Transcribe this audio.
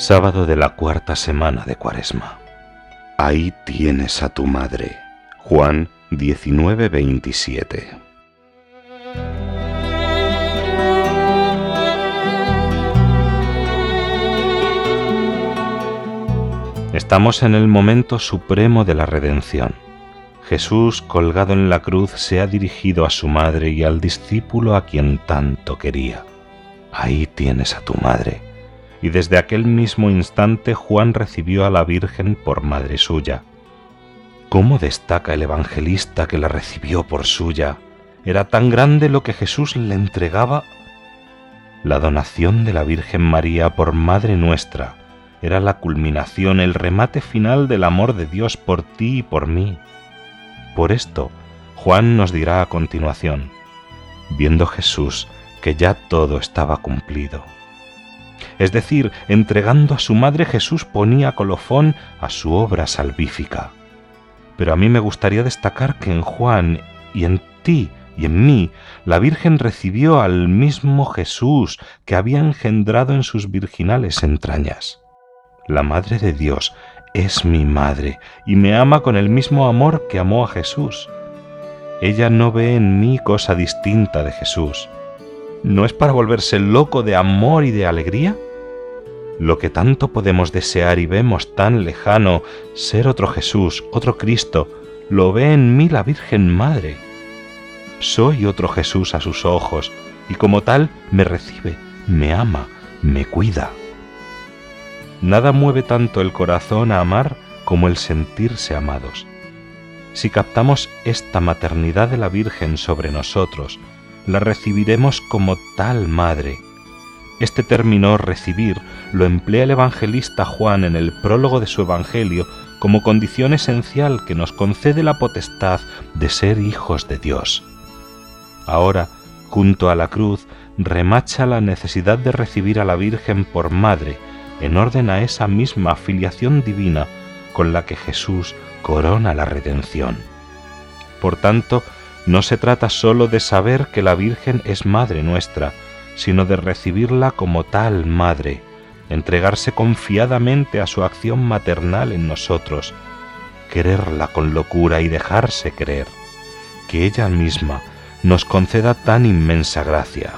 Sábado de la cuarta semana de Cuaresma. Ahí tienes a tu madre. Juan 19:27. Estamos en el momento supremo de la redención. Jesús, colgado en la cruz, se ha dirigido a su madre y al discípulo a quien tanto quería. Ahí tienes a tu madre y desde aquel mismo instante Juan recibió a la Virgen por madre suya. ¿Cómo destaca el evangelista que la recibió por suya? Era tan grande lo que Jesús le entregaba. La donación de la Virgen María por Madre nuestra era la culminación, el remate final del amor de Dios por ti y por mí. Por esto, Juan nos dirá a continuación, viendo Jesús que ya todo estaba cumplido es decir, entregando a su madre Jesús ponía colofón a su obra salvífica. Pero a mí me gustaría destacar que en Juan y en ti y en mí la Virgen recibió al mismo Jesús que había engendrado en sus virginales entrañas. La Madre de Dios es mi madre y me ama con el mismo amor que amó a Jesús. Ella no ve en mí cosa distinta de Jesús. ¿No es para volverse loco de amor y de alegría? Lo que tanto podemos desear y vemos tan lejano, ser otro Jesús, otro Cristo, lo ve en mí la Virgen Madre. Soy otro Jesús a sus ojos, y como tal me recibe, me ama, me cuida. Nada mueve tanto el corazón a amar como el sentirse amados. Si captamos esta maternidad de la Virgen sobre nosotros, la recibiremos como tal madre, este término recibir lo emplea el evangelista Juan en el prólogo de su Evangelio como condición esencial que nos concede la potestad de ser hijos de Dios. Ahora, junto a la cruz, remacha la necesidad de recibir a la Virgen por madre, en orden a esa misma filiación divina con la que Jesús corona la redención. Por tanto, no se trata sólo de saber que la Virgen es Madre nuestra, sino de recibirla como tal madre, entregarse confiadamente a su acción maternal en nosotros, quererla con locura y dejarse creer, que ella misma nos conceda tan inmensa gracia.